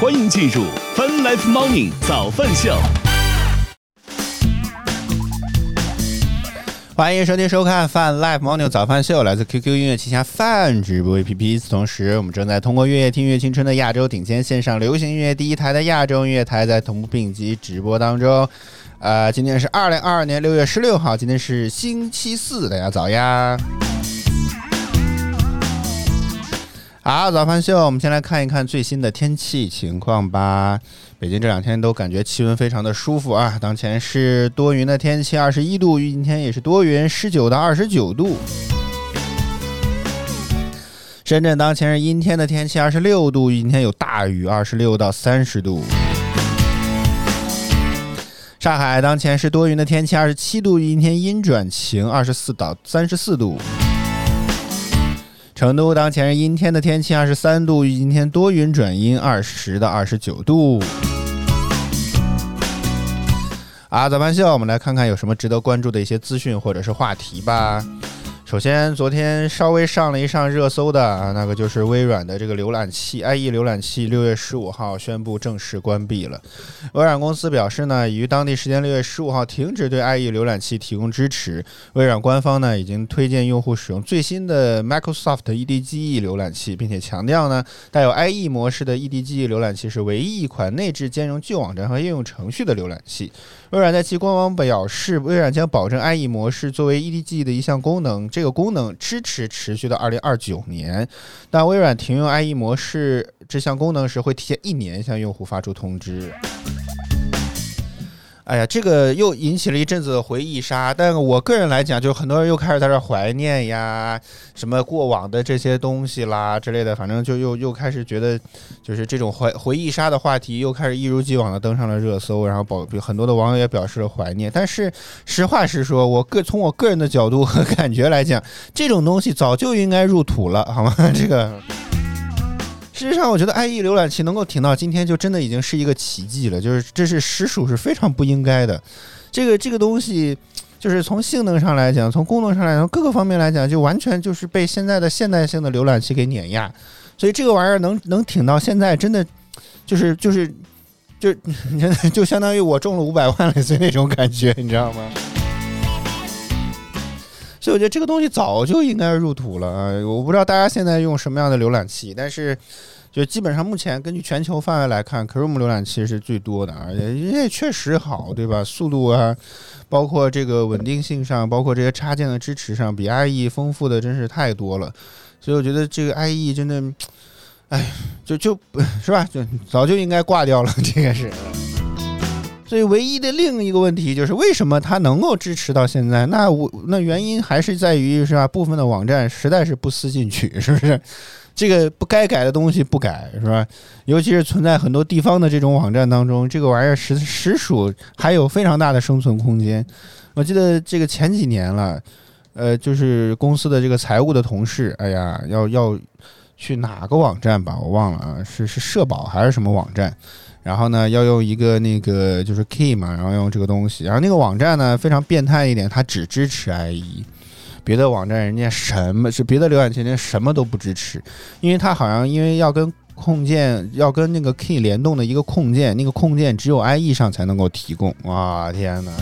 欢迎进入 Fun Life Morning 早饭秀。欢迎收听收看 Fun Life Morning 早饭秀，来自 QQ 音乐旗下饭直播 APP。与此同时，我们正在通过月夜听乐青春的亚洲顶尖线上流行音乐第一台的亚洲音乐台，在同步并机直播当中。呃，今天是二零二二年六月十六号，今天是星期四，大家早呀！好，早饭秀，我们先来看一看最新的天气情况吧。北京这两天都感觉气温非常的舒服啊，当前是多云的天气，二十一度；阴天也是多云，十九到二十九度。深圳当前是阴天的天气，二十六度；今天有大雨，二十六到三十度。上海当前是多云的天气，二十七度；阴天阴转晴，二十四到三十四度。成都当前是阴天的天气，二十三度；今天多云转阴，二十到二十九度。啊，早班秀，我们来看看有什么值得关注的一些资讯或者是话题吧。首先，昨天稍微上了一上热搜的啊，那个就是微软的这个浏览器，IE 浏览器六月十五号宣布正式关闭了。微软公司表示呢，已于当地时间六月十五号停止对 IE 浏览器提供支持。微软官方呢已经推荐用户使用最新的 Microsoft EDGE 浏览器，并且强调呢，带有 IE 模式的 EDGE 浏览器是唯一一款内置兼容旧网站和应用程序的浏览器。微软在其官网表示，微软将保证 IE 模式作为 EDG 的一项功能。这个功能支持持续到二零二九年。但微软停用 IE 模式这项功能时，会提前一年向用户发出通知。哎呀，这个又引起了一阵子的回忆杀。但我个人来讲，就很多人又开始在这怀念呀，什么过往的这些东西啦之类的，反正就又又开始觉得，就是这种回回忆杀的话题又开始一如既往的登上了热搜，然后保很多的网友也表示了怀念。但是实话实说，我个从我个人的角度和感觉来讲，这种东西早就应该入土了，好吗？这个。事实上，我觉得 IE 浏览器能够挺到今天，就真的已经是一个奇迹了。就是这是实属是非常不应该的。这个这个东西，就是从性能上来讲，从功能上来讲，各个方面来讲，就完全就是被现在的现代性的浏览器给碾压。所以这个玩意儿能能挺到现在，真的就是就是就 就相当于我中了五百万类似那种感觉，你知道吗？我觉得这个东西早就应该入土了啊！我不知道大家现在用什么样的浏览器，但是就基本上目前根据全球范围来看，Chrome 浏览器是最多的，而且也确实好，对吧？速度啊，包括这个稳定性上，包括这些插件的支持上，比 IE 丰富的真是太多了。所以我觉得这个 IE 真的，哎，就就 是吧，就早就应该挂掉了，这个是。所以，唯一的另一个问题就是，为什么它能够支持到现在？那我那原因还是在于是吧？部分的网站实在是不思进取，是不是？这个不该改的东西不改，是吧？尤其是存在很多地方的这种网站当中，这个玩意儿实实属还有非常大的生存空间。我记得这个前几年了，呃，就是公司的这个财务的同事，哎呀，要要去哪个网站吧？我忘了啊，是是社保还是什么网站？然后呢，要用一个那个就是 key 嘛，然后用这个东西。然后那个网站呢非常变态一点，它只支持 IE，别的网站人家什么是别的浏览器人家什么都不支持，因为它好像因为要跟控件要跟那个 key 联动的一个控件，那个控件只有 IE 上才能够提供。哇天哪！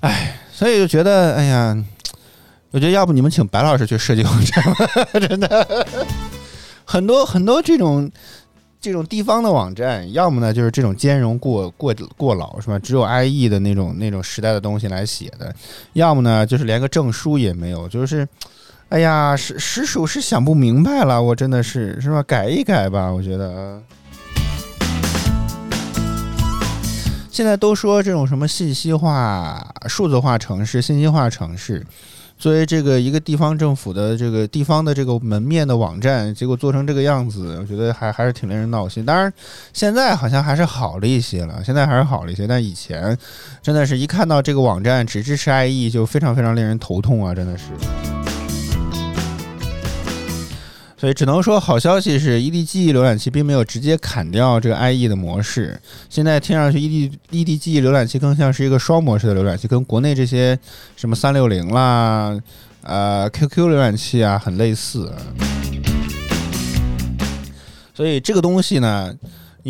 哎，所以就觉得哎呀，我觉得要不你们请白老师去设计网站吧，真的。很多很多这种这种地方的网站，要么呢就是这种兼容过过过老是吧？只有 IE 的那种那种时代的东西来写的，要么呢就是连个证书也没有，就是哎呀，实实属是想不明白了，我真的是是吧？改一改吧，我觉得。现在都说这种什么信息化、数字化城市、信息化城市。作为这个一个地方政府的这个地方的这个门面的网站，结果做成这个样子，我觉得还还是挺令人闹心。当然，现在好像还是好了一些了，现在还是好了一些。但以前真的是一看到这个网站只支持 IE，就非常非常令人头痛啊！真的是。所以只能说好消息是，EDG 浏览器并没有直接砍掉这个 IE 的模式。现在听上去，ED EDG 浏览器更像是一个双模式的浏览器，跟国内这些什么三六零啦、呃 QQ 浏览器啊很类似。所以这个东西呢，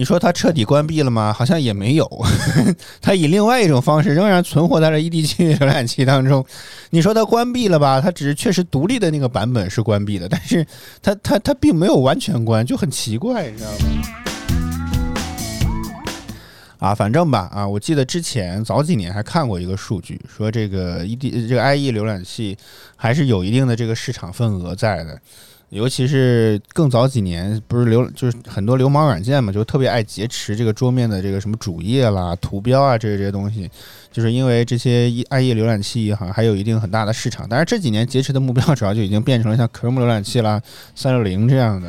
你说它彻底关闭了吗？好像也没有，它以另外一种方式仍然存活在了 EDG 浏览器当中。你说它关闭了吧？它只是确实独立的那个版本是关闭的，但是它它它并没有完全关，就很奇怪，你知道吗？啊，反正吧，啊，我记得之前早几年还看过一个数据，说这个 E D 这个 I E 浏览器还是有一定的这个市场份额在的，尤其是更早几年，不是流就是很多流氓软件嘛，就特别爱劫持这个桌面的这个什么主页啦、图标啊这些这些东西，就是因为这些 I E 浏览器好像还有一定很大的市场，但是这几年劫持的目标主要就已经变成了像 Chrome 浏览器啦、三六零这样的。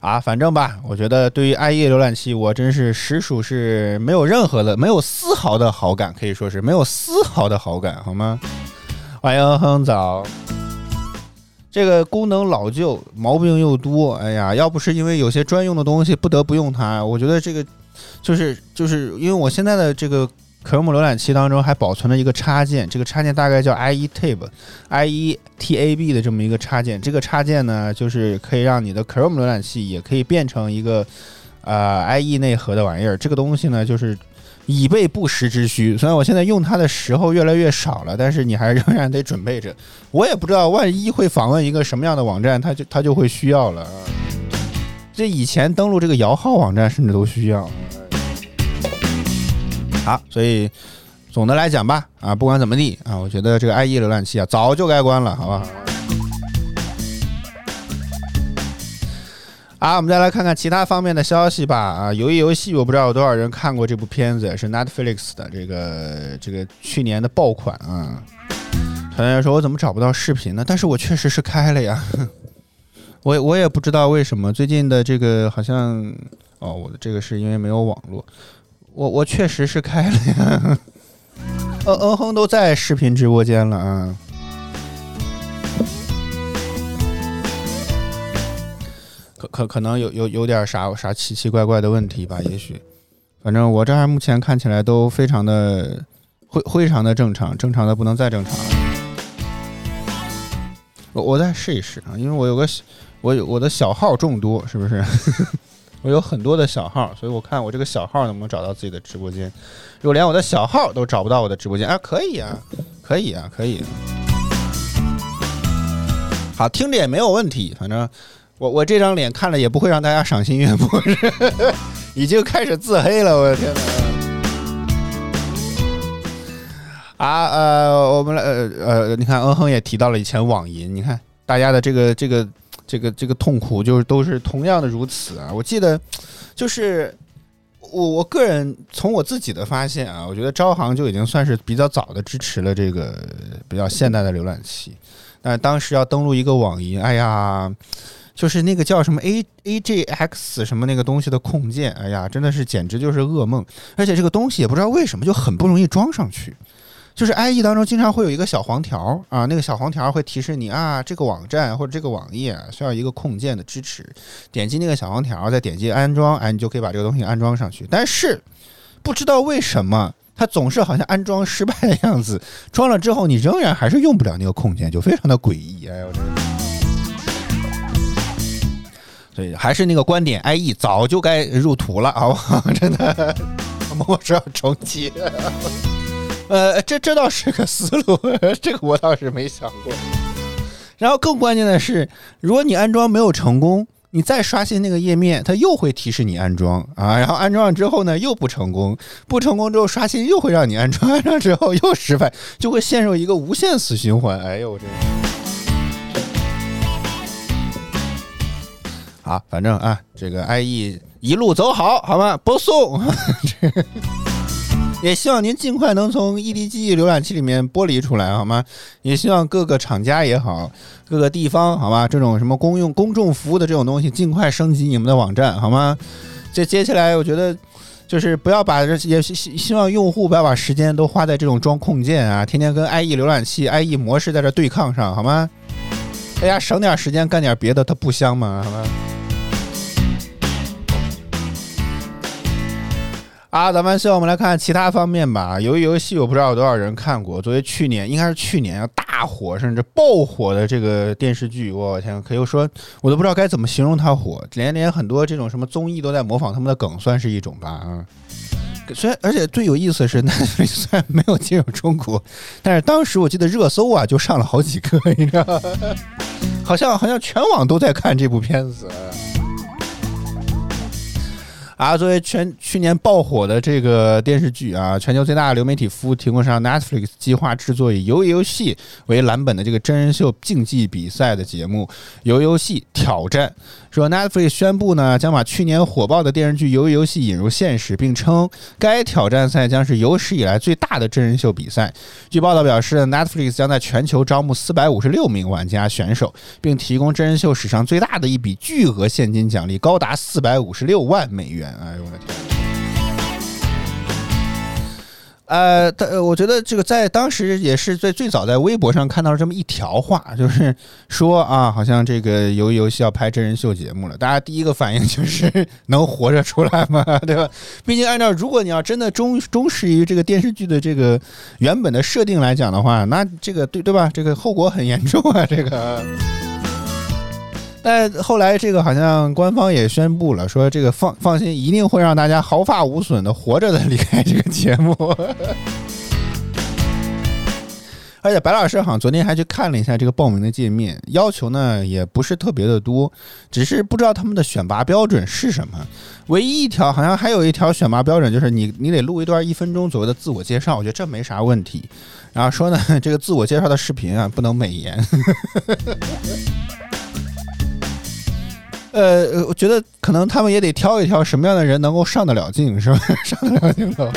啊，反正吧，我觉得对于 IE 浏览器，我真是实属是没有任何的，没有丝毫的好感，可以说是没有丝毫的好感，好吗？欢迎哼早，这个功能老旧，毛病又多，哎呀，要不是因为有些专用的东西不得不用它，我觉得这个就是就是因为我现在的这个。Chrome 浏览器当中还保存了一个插件，这个插件大概叫 IE-Tab，IE-Tab 的这么一个插件。这个插件呢，就是可以让你的 Chrome 浏览器也可以变成一个呃 IE 内核的玩意儿。这个东西呢，就是以备不时之需。虽然我现在用它的时候越来越少了，但是你还 仍然得准备着。我也不知道万一会访问一个什么样的网站，它就它就会需要了。这以前登录这个摇号网站甚至都需要。好，所以总的来讲吧，啊，不管怎么地啊，我觉得这个 IE 浏览器啊，早就该关了，好吧？好，啊我们再来看看其他方面的消息吧。啊，鱿鱼游戏，我不知道有多少人看过这部片子，是 Netflix 的这个这个去年的爆款啊。团员说：“我怎么找不到视频呢？”但是我确实是开了呀。我我也不知道为什么最近的这个好像哦，我的这个是因为没有网络。我我确实是开了呀，嗯嗯哼都在视频直播间了啊，可可能有有有点啥啥奇奇怪怪的问题吧，也许，反正我这儿目前看起来都非常的非非常的正常，正常的不能再正常了。我我再试一试啊，因为我有个我有我的小号众多，是不是？我有很多的小号，所以我看我这个小号能不能找到自己的直播间。如果连我的小号都找不到我的直播间，啊，可以啊，可以啊，可以。好，听着也没有问题。反正我我这张脸看了也不会让大家赏心悦目。已经开始自黑了，我的天哪！啊呃，我们来呃呃，你看，嗯哼也提到了以前网银，你看大家的这个这个。这个这个痛苦就是都是同样的如此啊！我记得，就是我我个人从我自己的发现啊，我觉得招行就已经算是比较早的支持了这个比较现代的浏览器。但当时要登录一个网银，哎呀，就是那个叫什么 A A J X 什么那个东西的控件，哎呀，真的是简直就是噩梦。而且这个东西也不知道为什么就很不容易装上去。就是 IE 当中经常会有一个小黄条啊，那个小黄条会提示你啊，这个网站或者这个网页需要一个控件的支持，点击那个小黄条，再点击安装，哎，你就可以把这个东西安装上去。但是不知道为什么它总是好像安装失败的样子，装了之后你仍然还是用不了那个控件，就非常的诡异。哎呦，所以还是那个观点，IE 早就该入土了，好不好？真的，我是要重启。呃，这这倒是个思路，这个我倒是没想过。然后更关键的是，如果你安装没有成功，你再刷新那个页面，它又会提示你安装啊。然后安装了之后呢，又不成功，不成功之后刷新又会让你安装，安装之后又失败，就会陷入一个无限死循环。哎呦，我真好，反正啊，这个 IE 一路走好，好吗？不送。也希望您尽快能从 EDG 浏览器里面剥离出来，好吗？也希望各个厂家也好，各个地方，好吗？这种什么公用、公众服务的这种东西，尽快升级你们的网站，好吗？这接下来，我觉得就是不要把这也希希望用户不要把时间都花在这种装控件啊，天天跟 IE 浏览器、IE 模式在这对抗上，好吗？大家省点时间干点别的，它不香吗？好吗？啊，咱们现在我们来看其他方面吧。由于游戏我不知道有多少人看过，作为去年应该是去年要大火甚至爆火的这个电视剧，我天，可以说我都不知道该怎么形容它火，连连很多这种什么综艺都在模仿他们的梗，算是一种吧啊。虽然而且最有意思的是，那虽然没有进入中国，但是当时我记得热搜啊就上了好几个，你知道吗？好像好像全网都在看这部片子。啊，作为全去年爆火的这个电视剧啊，全球最大的流媒体服务提供商 Netflix 计划制作以鱿鱼游戏为蓝本的这个真人秀竞技比赛的节目《鱿鱼游戏挑战》。说 Netflix 宣布呢，将把去年火爆的电视剧《鱿鱼游戏》引入现实，并称该挑战赛将是有史以来最大的真人秀比赛。据报道表示，Netflix 将在全球招募四百五十六名玩家选手，并提供真人秀史上最大的一笔巨额现金奖励，高达四百五十六万美元。哎呦我的天！呃，但我觉得这个在当时也是在最早在微博上看到了这么一条话，就是说啊，好像这个游游戏要拍真人秀节目了，大家第一个反应就是 能活着出来吗？对吧？毕竟按照如果你要真的忠忠实于这个电视剧的这个原本的设定来讲的话，那这个对对吧？这个后果很严重啊，这个。但后来这个好像官方也宣布了，说这个放放心，一定会让大家毫发无损的活着的离开这个节目。而且白老师好像昨天还去看了一下这个报名的界面，要求呢也不是特别的多，只是不知道他们的选拔标准是什么。唯一一条好像还有一条选拔标准就是你你得录一段一分钟左右的自我介绍，我觉得这没啥问题。然后说呢，这个自我介绍的视频啊不能美颜。呃，我觉得可能他们也得挑一挑什么样的人能够上得了镜，是吧？上得了镜头。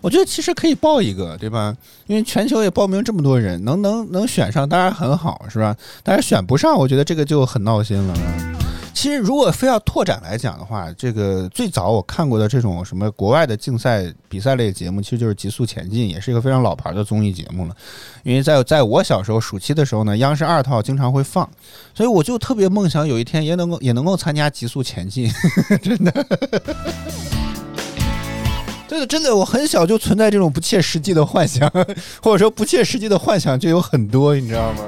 我觉得其实可以报一个，对吧？因为全球也报名这么多人，能能能选上当然很好，是吧？但是选不上，我觉得这个就很闹心了。其实，如果非要拓展来讲的话，这个最早我看过的这种什么国外的竞赛比赛类节目，其实就是《极速前进》，也是一个非常老牌的综艺节目了。因为在在我小时候暑期的时候呢，央视二套经常会放，所以我就特别梦想有一天也能够也能够参加《极速前进》，真的，真的真的，我很小就存在这种不切实际的幻想，或者说不切实际的幻想就有很多，你知道吗？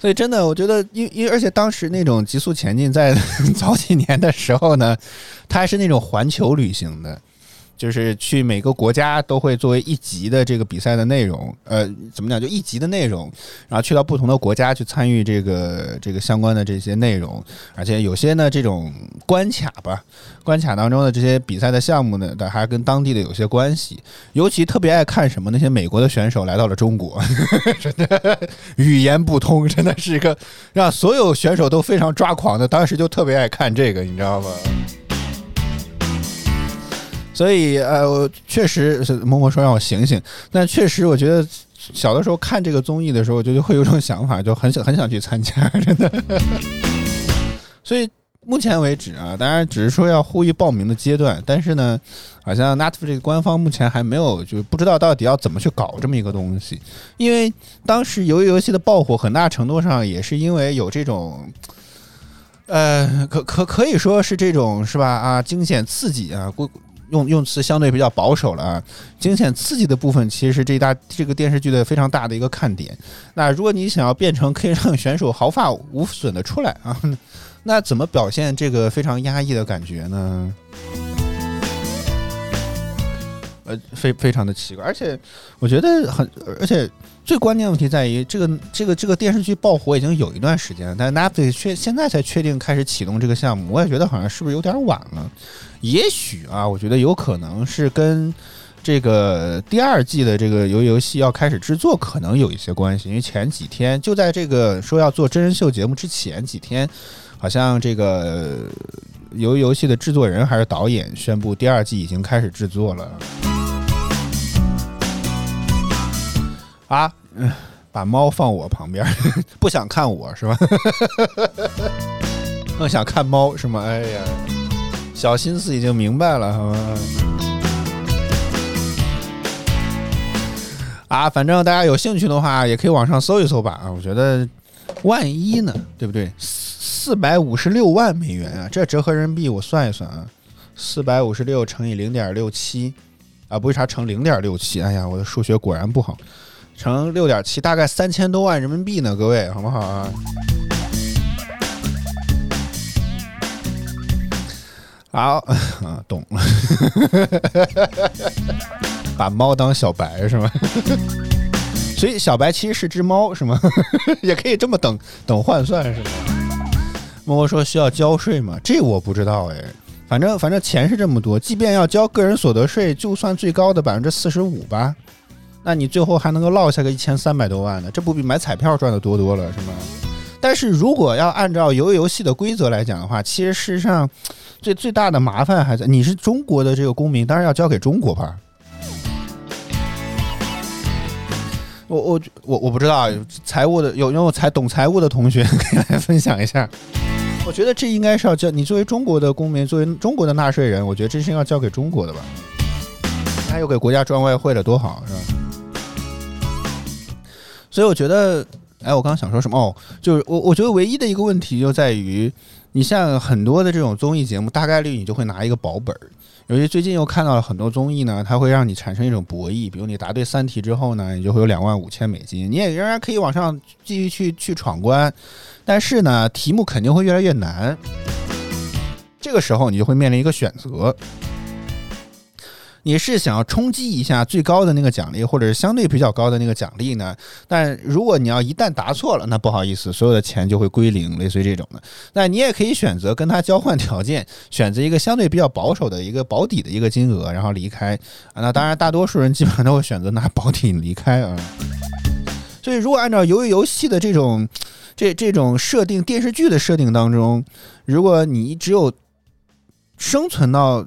所以真的，我觉得，因因而且当时那种极速前进，在 早几年的时候呢，它还是那种环球旅行的。就是去每个国家都会作为一集的这个比赛的内容，呃，怎么讲？就一集的内容，然后去到不同的国家去参与这个这个相关的这些内容，而且有些呢这种关卡吧，关卡当中的这些比赛的项目呢，还跟当地的有些关系。尤其特别爱看什么那些美国的选手来到了中国，真的语言不通，真的是一个让所有选手都非常抓狂的。当时就特别爱看这个，你知道吗？所以，呃，我确实是默默说让我醒醒。但确实，我觉得小的时候看这个综艺的时候，我就会有种想法，就很想很想去参加，真的。所以目前为止啊，当然只是说要呼吁报名的阶段，但是呢，好像 Netflix 官方目前还没有，就不知道到底要怎么去搞这么一个东西。因为当时鱿鱼游戏的爆火，很大程度上也是因为有这种，呃，可可可以说是这种是吧？啊，惊险刺激啊，过。用用词相对比较保守了啊，惊险刺激的部分其实是这大这个电视剧的非常大的一个看点。那如果你想要变成可以让选手毫发无损的出来啊，那怎么表现这个非常压抑的感觉呢？呃，非非常的奇怪，而且我觉得很，而且最关键的问题在于这个这个这个电视剧爆火已经有一段时间了，但 Netflix 确现在才确定开始启动这个项目，我也觉得好像是不是有点晚了。也许啊，我觉得有可能是跟这个第二季的这个游游戏要开始制作可能有一些关系，因为前几天就在这个说要做真人秀节目之前几天，好像这个游游戏的制作人还是导演宣布第二季已经开始制作了。啊，把猫放我旁边，不想看我是吧？更想看猫是吗？哎呀。小心思已经明白了，好吗？啊，反正大家有兴趣的话，也可以网上搜一搜吧。啊，我觉得，万一呢，对不对？四百五十六万美元啊，这折合人民币我算一算啊，四百五十六乘以零点六七，啊，不是啥乘零点六七，哎呀，我的数学果然不好，乘六点七，大概三千多万人民币呢，各位好不好啊？好，啊，懂了，把猫当小白是吗？所以小白其实是只猫是吗？也可以这么等等换算是吗？默默说需要交税吗？这我不知道哎，反正反正钱是这么多，即便要交个人所得税，就算最高的百分之四十五吧，那你最后还能够落下个一千三百多万呢，这不比买彩票赚的多多了是吗？但是如果要按照游游戏的规则来讲的话，其实事实上最最大的麻烦还在你是中国的这个公民，当然要交给中国吧。我我我我不知道财务的有有财懂财务的同学 可以来分享一下。我觉得这应该是要交你作为中国的公民，作为中国的纳税人，我觉得这是要交给中国的吧。他又给国家赚外汇了，多好是吧？所以我觉得，哎，我刚刚想说什么？哦，就是我我觉得唯一的一个问题就在于，你像很多的这种综艺节目，大概率你就会拿一个保本儿。尤其最近又看到了很多综艺呢，它会让你产生一种博弈，比如你答对三题之后呢，你就会有两万五千美金，你也仍然可以往上继续去去闯关，但是呢，题目肯定会越来越难，这个时候你就会面临一个选择。你是想要冲击一下最高的那个奖励，或者是相对比较高的那个奖励呢？但如果你要一旦答错了，那不好意思，所有的钱就会归零，类似于这种的。那你也可以选择跟他交换条件，选择一个相对比较保守的一个保底的一个金额，然后离开。那当然，大多数人基本上都会选择拿保底离开啊。所以，如果按照游游戏的这种这这种设定，电视剧的设定当中，如果你只有生存到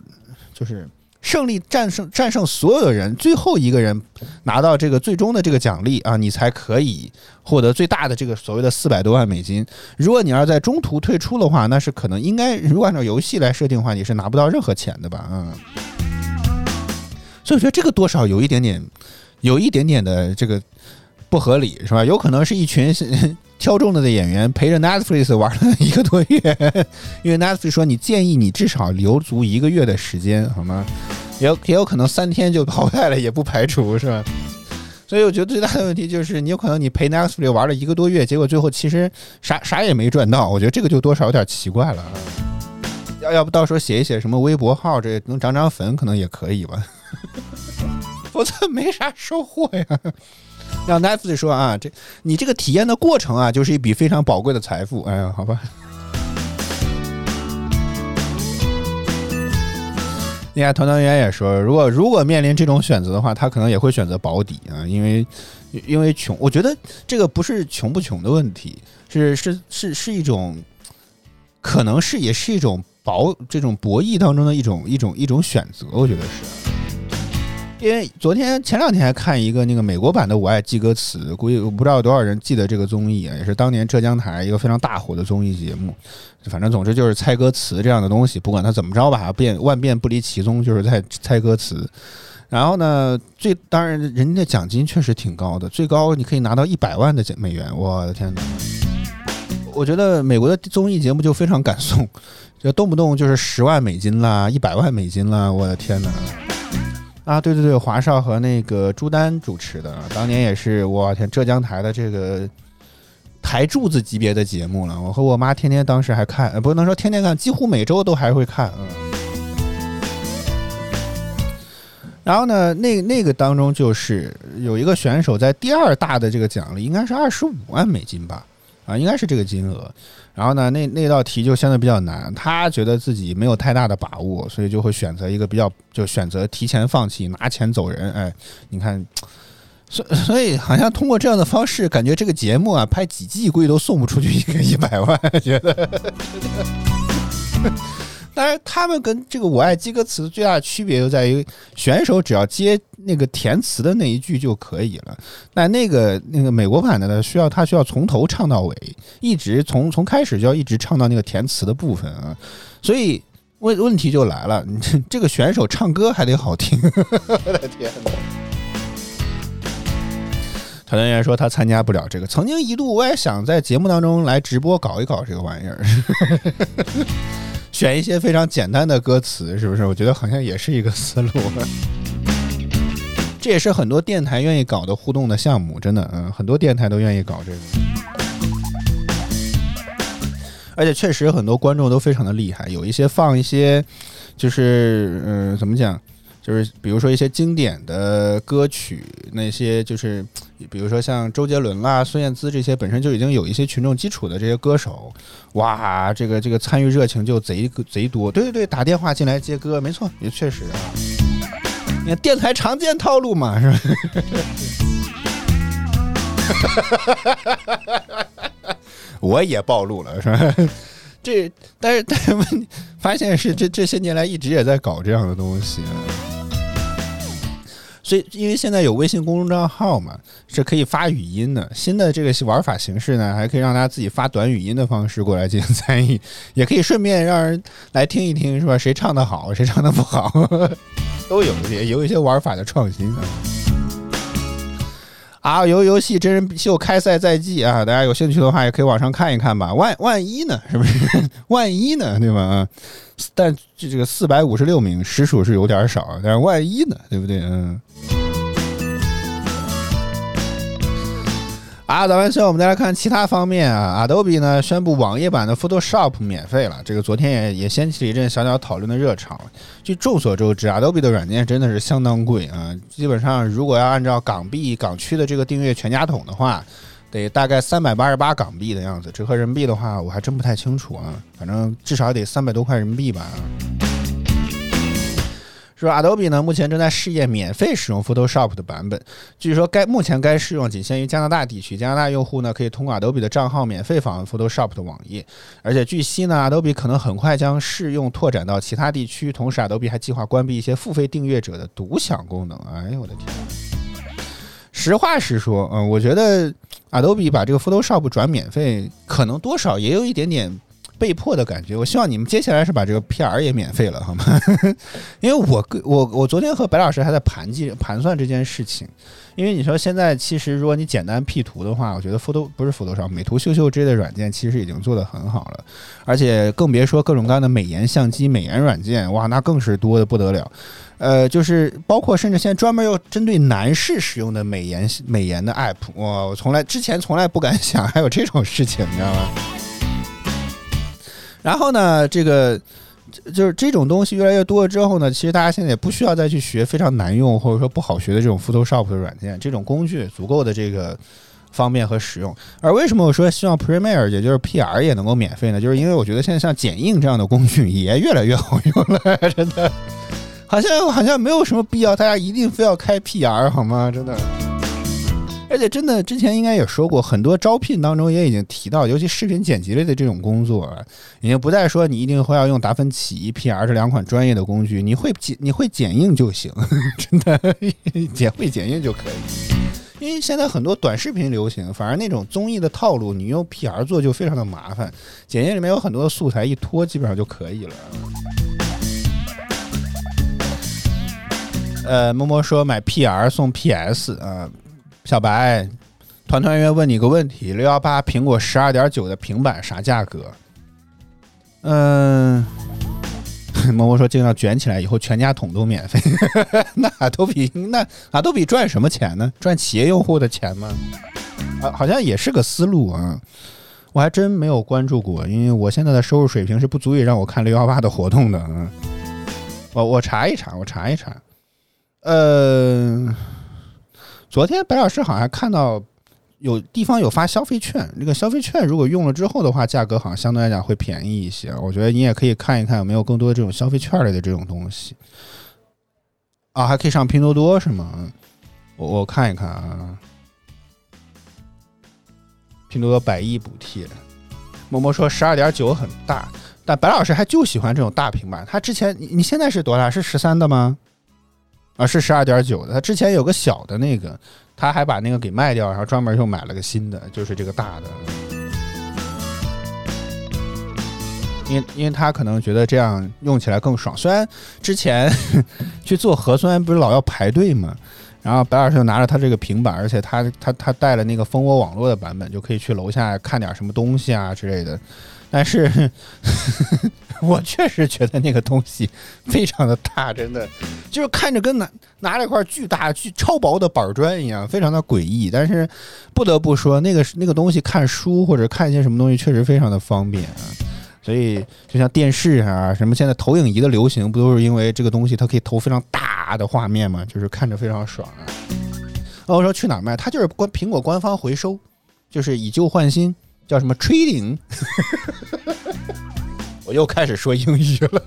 就是。胜利战胜战胜所有的人，最后一个人拿到这个最终的这个奖励啊，你才可以获得最大的这个所谓的四百多万美金。如果你要在中途退出的话，那是可能应该如果按照游戏来设定的话，你是拿不到任何钱的吧？嗯，所以我觉得这个多少有一点点，有一点点的这个不合理，是吧？有可能是一群。挑中了的演员陪着 Netflix 玩了一个多月，因为 Netflix 说你建议你至少留足一个月的时间，好吗？也也有可能三天就淘汰了，也不排除，是吧？所以我觉得最大的问题就是你有可能你陪 Netflix 玩了一个多月，结果最后其实啥啥也没赚到，我觉得这个就多少有点奇怪了。要要不到时候写一写什么微博号，这能涨涨粉，可能也可以吧？否则没啥收获呀。让 Netflix 说啊，这你这个体验的过程啊，就是一笔非常宝贵的财富。哎呀，好吧。你看，团团圆也说，如果如果面临这种选择的话，他可能也会选择保底啊，因为因为穷。我觉得这个不是穷不穷的问题，是是是是一种，可能是也是一种保这种博弈当中的一种一种一种选择。我觉得是。因为昨天前两天还看一个那个美国版的《我爱记歌词》，估计我不知道有多少人记得这个综艺啊，也是当年浙江台一个非常大火的综艺节目。反正总之就是猜歌词这样的东西，不管它怎么着吧，变万变不离其宗，就是在猜歌词。然后呢，最当然人家的奖金确实挺高的，最高你可以拿到一百万的美元。我的天哪！我觉得美国的综艺节目就非常敢送，就动不动就是十万美金啦，一百万美金啦，我的天哪！啊，对对对，华少和那个朱丹主持的，当年也是我天浙江台的这个台柱子级别的节目了。我和我妈天天当时还看，不能说天天看，几乎每周都还会看。嗯。然后呢，那那个当中就是有一个选手在第二大的这个奖励应该是二十五万美金吧，啊，应该是这个金额。然后呢，那那道题就相对比较难，他觉得自己没有太大的把握，所以就会选择一个比较，就选择提前放弃，拿钱走人。哎，你看，所所以好像通过这样的方式，感觉这个节目啊，拍几季估计都送不出去一个 一百万，觉得。当然，他们跟这个“我爱记歌词”最大的区别就在于，选手只要接那个填词的那一句就可以了。那那个那个美国版的呢，需要他需要从头唱到尾，一直从从开始就要一直唱到那个填词的部分啊。所以问问题就来了，这个选手唱歌还得好听。我的天哪！团团员说他参加不了这个，曾经一度我也想在节目当中来直播搞一搞这个玩意儿。选一些非常简单的歌词，是不是？我觉得好像也是一个思路。这也是很多电台愿意搞的互动的项目，真的，嗯，很多电台都愿意搞这个。而且确实很多观众都非常的厉害，有一些放一些，就是嗯，怎么讲，就是比如说一些经典的歌曲，那些就是比如说像周杰伦啦、孙燕姿这些本身就已经有一些群众基础的这些歌手，哇，这个这个参与热情就贼贼多。对对对，打电话进来接歌，没错，也确实啊。你看电台常见套路嘛，是吧？我也暴露了，是吧？这但是但是发现是这这些年来一直也在搞这样的东西，这因为现在有微信公众账号嘛，是可以发语音的。新的这个玩法形式呢，还可以让大家自己发短语音的方式过来进行参与，也可以顺便让人来听一听，是吧？谁唱的好，谁唱的不好，都有也有一些玩法的创新啊。啊，游游戏真人秀开赛在即啊！大家有兴趣的话，也可以网上看一看吧。万万一呢？是不是？万一呢？对吧？啊但这这个四百五十六名实属是有点少，但是万一呢？对不对？嗯。啊，打完之后，我们再来看其他方面啊。Adobe 呢宣布网页版的 Photoshop 免费了，这个昨天也也掀起了一阵小小讨论的热潮。据众所周知，Adobe 的软件真的是相当贵啊，基本上如果要按照港币港区的这个订阅全家桶的话，得大概三百八十八港币的样子，折合人民币的话，我还真不太清楚啊，反正至少得三百多块人民币吧。说 Adobe 呢，目前正在试验免费使用 Photoshop 的版本。据说该目前该试用仅限于加拿大地区，加拿大用户呢可以通过 Adobe 的账号免费访问 Photoshop 的网页。而且据悉呢，Adobe 可能很快将试用拓展到其他地区。同时，Adobe 还计划关闭一些付费订阅者的独享功能。哎呦我的天！实话实说，嗯，我觉得 Adobe 把这个 Photoshop 转免费，可能多少也有一点点。被迫的感觉，我希望你们接下来是把这个 PR 也免费了，好吗？因为我我我昨天和白老师还在盘计盘算这件事情，因为你说现在其实如果你简单 P 图的话，我觉得 Photo 不是 Photoshop，美图秀秀之类的软件其实已经做得很好了，而且更别说各种各样的美颜相机、美颜软件，哇，那更是多的不得了。呃，就 是包括甚至现在专门又针对男士使用的美颜美颜的 App，哇，我从来之前从来不敢想还有这种事情，你知道吗？然后呢，这个就是这种东西越来越多了之后呢，其实大家现在也不需要再去学非常难用或者说不好学的这种 Photoshop 的软件，这种工具足够的这个方便和使用。而为什么我说希望 Premiere 也就是 PR 也能够免费呢？就是因为我觉得现在像剪映这样的工具也越来越好用了，真的，好像好像没有什么必要大家一定非要开 PR 好吗？真的。而且真的，之前应该也说过，很多招聘当中也已经提到，尤其视频剪辑类的这种工作，已经不再说你一定会要用达芬奇、PR 这两款专业的工具，你会剪你会剪映就行，真的剪会剪映就可以。因为现在很多短视频流行，反而那种综艺的套路，你用 PR 做就非常的麻烦。剪映里面有很多素材，一拖基本上就可以了。呃，摸摸说买 PR 送 PS 啊。小白，团团圆圆问你个问题：六幺八苹果十二点九的平板啥价格？嗯，默默说尽量卷起来，以后全家桶都免费。那都比那啊都比赚什么钱呢？赚企业用户的钱吗？啊，好像也是个思路啊。我还真没有关注过，因为我现在的收入水平是不足以让我看六幺八的活动的。我我查一查，我查一查。呃。昨天白老师好像看到有地方有发消费券，这个消费券如果用了之后的话，价格好像相对来讲会便宜一些。我觉得你也可以看一看有没有更多的这种消费券类的这种东西。啊，还可以上拼多多是吗？我我看一看啊，拼多多百亿补贴。默默说十二点九很大，但白老师还就喜欢这种大平板。他之前你你现在是多大？是十三的吗？啊，是十二点九的。他之前有个小的那个，他还把那个给卖掉，然后专门又买了个新的，就是这个大的。因为因为他可能觉得这样用起来更爽。虽然之前 去做核酸不是老要排队嘛，然后白老师就拿着他这个平板，而且他他他带了那个蜂窝网络的版本，就可以去楼下看点什么东西啊之类的。但是，我确实觉得那个东西非常的大，真的就是看着跟拿拿了一块巨大、巨超薄的板砖一样，非常的诡异。但是不得不说，那个那个东西看书或者看一些什么东西，确实非常的方便啊。所以，就像电视啊，什么现在投影仪的流行，不都是因为这个东西它可以投非常大的画面嘛？就是看着非常爽啊。我说去哪儿卖？它就是官苹果官方回收，就是以旧换新。叫什么 trading？我又开始说英语了，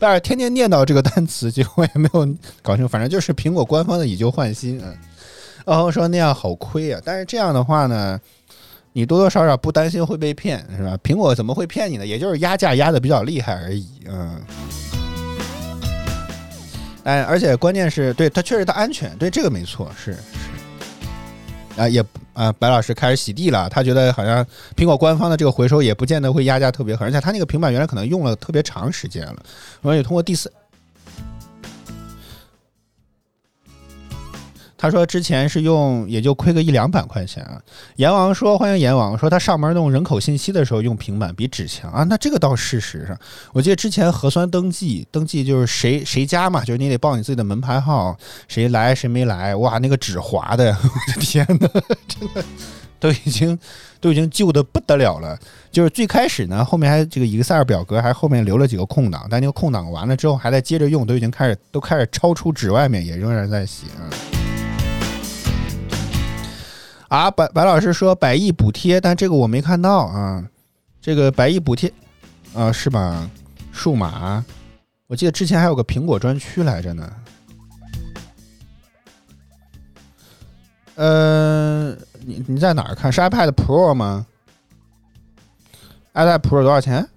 但是天天念叨这个单词，结果也没有搞清楚。反正就是苹果官方的以旧换新嗯。然后说那样好亏啊，但是这样的话呢，你多多少少不担心会被骗是吧？苹果怎么会骗你呢？也就是压价压的比较厉害而已，嗯。哎，而且关键是对它确实它安全，对这个没错，是是。啊，也啊，白老师开始洗地了。他觉得好像苹果官方的这个回收也不见得会压价特别狠，而且他那个平板原来可能用了特别长时间了，而且通过第四。他说之前是用也就亏个一两百块钱啊。阎王说欢迎阎王说他上门弄人口信息的时候用平板比纸强啊，那这个倒事实上，我记得之前核酸登记登记就是谁谁家嘛，就是你得报你自己的门牌号，谁来谁没来，哇，那个纸滑的，我 的天哪，真的都已经都已经旧的不得了了。就是最开始呢，后面还这个 Excel 表格还后面留了几个空档，但那个空档完了之后还在接着用，都已经开始都开始超出纸外面，也仍然在写啊。啊，白白老师说百亿补贴，但这个我没看到啊。这个百亿补贴啊，是吧？数码，我记得之前还有个苹果专区来着呢。呃，你你在哪看？是 iPad Pro 吗？iPad Pro 多少钱？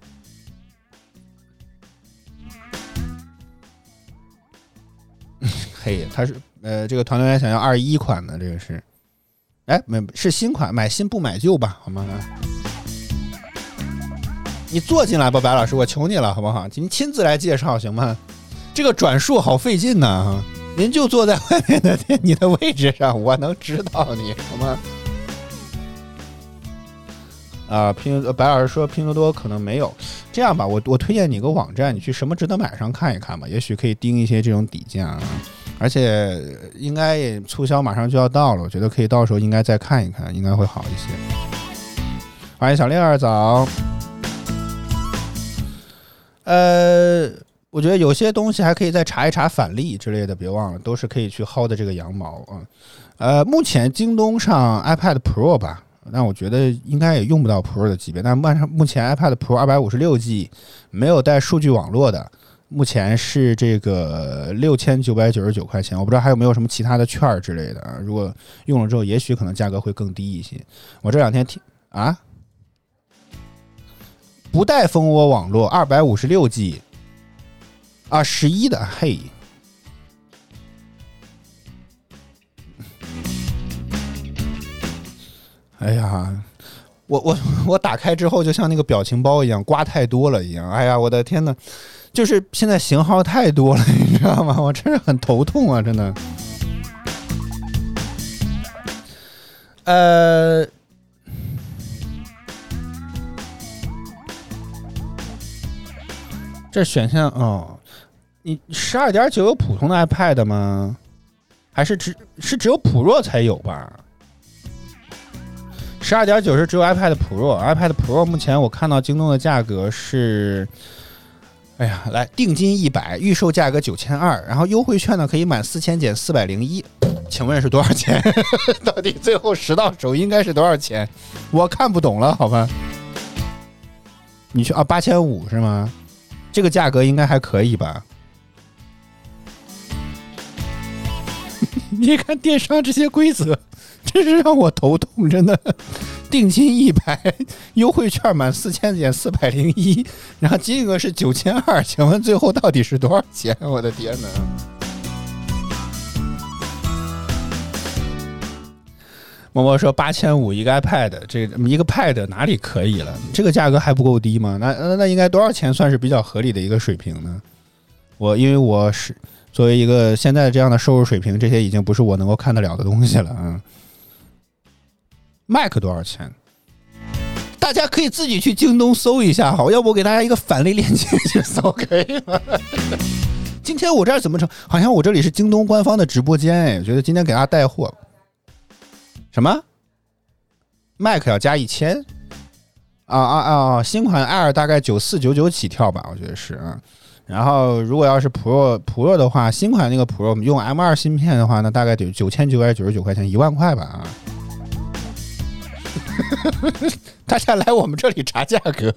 嘿，他是呃，这个团队员想要二一款的，这个是。哎，没是新款，买新不买旧吧，好吗？你坐进来吧，白老师，我求你了，好不好？您亲自来介绍行吗？这个转述好费劲呢，您就坐在外面的 你的位置上，我能知道你好吗？啊，拼白老师说拼多多可能没有，这样吧，我我推荐你个网站，你去什么值得买上看一看吧，也许可以盯一些这种底价啊。而且应该也促销马上就要到了，我觉得可以到时候应该再看一看，应该会好一些。欢迎小令儿早。呃，我觉得有些东西还可以再查一查返利之类的，别忘了，都是可以去薅的这个羊毛啊。呃，目前京东上 iPad Pro 吧，那我觉得应该也用不到 Pro 的级别，但目上目前 iPad Pro 二百五十六 G 没有带数据网络的。目前是这个六千九百九十九块钱，我不知道还有没有什么其他的券儿之类的啊。如果用了之后，也许可能价格会更低一些。我这两天听啊，不带蜂窝网络，二百五十六 G 啊，十一的嘿。哎呀，我我我打开之后，就像那个表情包一样，刮太多了一样。哎呀，我的天呐！就是现在型号太多了，你知道吗？我真是很头痛啊，真的。呃，这选项哦，你十二点九有普通的 iPad 吗？还是只是只有 Pro 才有吧？十二点九是只有 iPad Pro，iPad Pro 目前我看到京东的价格是。哎呀，来定金一百，预售价格九千二，然后优惠券呢可以满四千减四百零一，请问是多少钱？到底最后实到手应该是多少钱？我看不懂了，好吧？你去啊，八千五是吗？这个价格应该还可以吧？你看电商这些规则，真是让我头痛，真的。定金一百，优惠券满四千减四百零一，然后金额是九千二，请问最后到底是多少钱？我的天哪！默默说八千五一个 iPad，这一个 Pad 哪里可以了？这个价格还不够低吗？那那那应该多少钱算是比较合理的一个水平呢？我因为我是作为一个现在这样的收入水平，这些已经不是我能够看得了的东西了。嗯，Mac 多少钱？大家可以自己去京东搜一下，好，要不我给大家一个返利链接去搜，可以吗？今天我这儿怎么成？好像我这里是京东官方的直播间哎，我觉得今天给大家带货。什么？Mac 要加一千？啊啊啊！新款 Air 大概九四九九起跳吧，我觉得是啊。然后如果要是 Pro Pro 的话，新款那个 Pro 用 M 二芯片的话，那大概得九千九百九十九块钱，一万块吧啊。大家来我们这里查价格。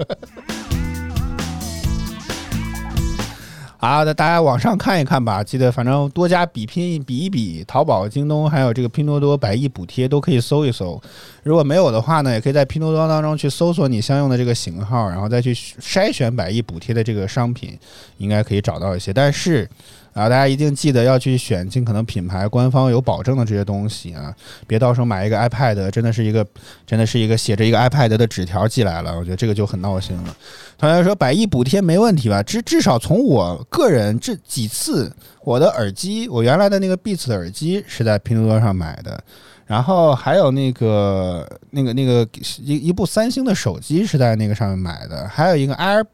啊，那大家网上看一看吧，记得反正多加比拼比一比，淘宝、京东还有这个拼多多百亿补贴都可以搜一搜。如果没有的话呢，也可以在拼多多当中去搜索你相应的这个型号，然后再去筛选百亿补贴的这个商品，应该可以找到一些。但是。啊，大家一定记得要去选尽可能品牌官方有保证的这些东西啊，别到时候买一个 iPad，真的是一个真的是一个写着一个 iPad 的纸条寄来了，我觉得这个就很闹心了。同学说百亿补贴没问题吧？至至少从我个人这几次，我的耳机，我原来的那个 Beats 的耳机是在拼多多上买的，然后还有那个那个那个一一部三星的手机是在那个上面买的，还有一个 Air。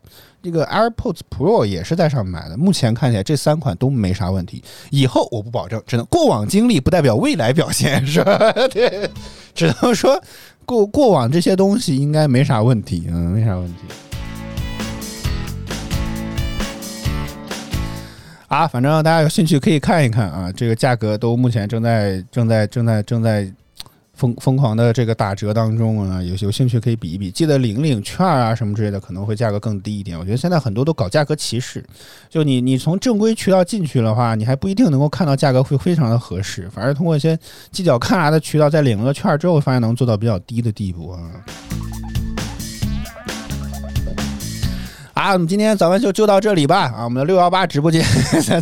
这个 AirPods Pro 也是在上面买的，目前看起来这三款都没啥问题。以后我不保证，只能过往经历不代表未来表现，是吧？对，只能说过过往这些东西应该没啥问题，嗯，没啥问题。啊，反正大家有兴趣可以看一看啊，这个价格都目前正在正在正在正在。疯疯狂的这个打折当中啊，有有兴趣可以比一比，记得领领券啊什么之类的，可能会价格更低一点。我觉得现在很多都搞价格歧视，就你你从正规渠道进去的话，你还不一定能够看到价格会非常的合适，反而通过一些犄角旮旯的渠道，在领了个券之后，发现能做到比较低的地步啊。啊，我们今天早饭就就到这里吧。啊，我们的六幺八直播间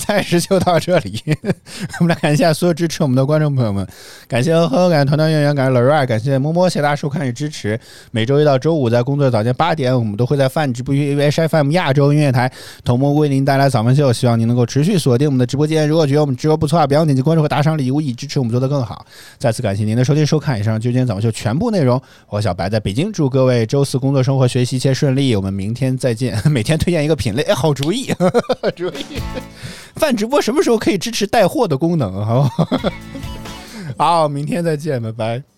暂时就到这里。我们来感谢所有支持我们的观众朋友们，感谢呵呵，感谢团团圆圆，感谢老瑞，感谢摸摸，谢谢大家收看与支持。每周一到周五在工作早间八点，我们都会在饭直播于 H F M 亚洲音乐台同步为您带来早饭秀。希望您能够持续锁定我们的直播间。如果觉得我们直播不错啊，别忘点击关注和打赏礼物，以支持我们做得更好。再次感谢您的收听收看，以上就今天早饭秀全部内容。我小白在北京，祝各位周四工作、生活、学习一切顺利。我们明天再见。每天推荐一个品类，哎，好主意，主意。饭直播什么时候可以支持带货的功能？好，好，明天再见，拜拜。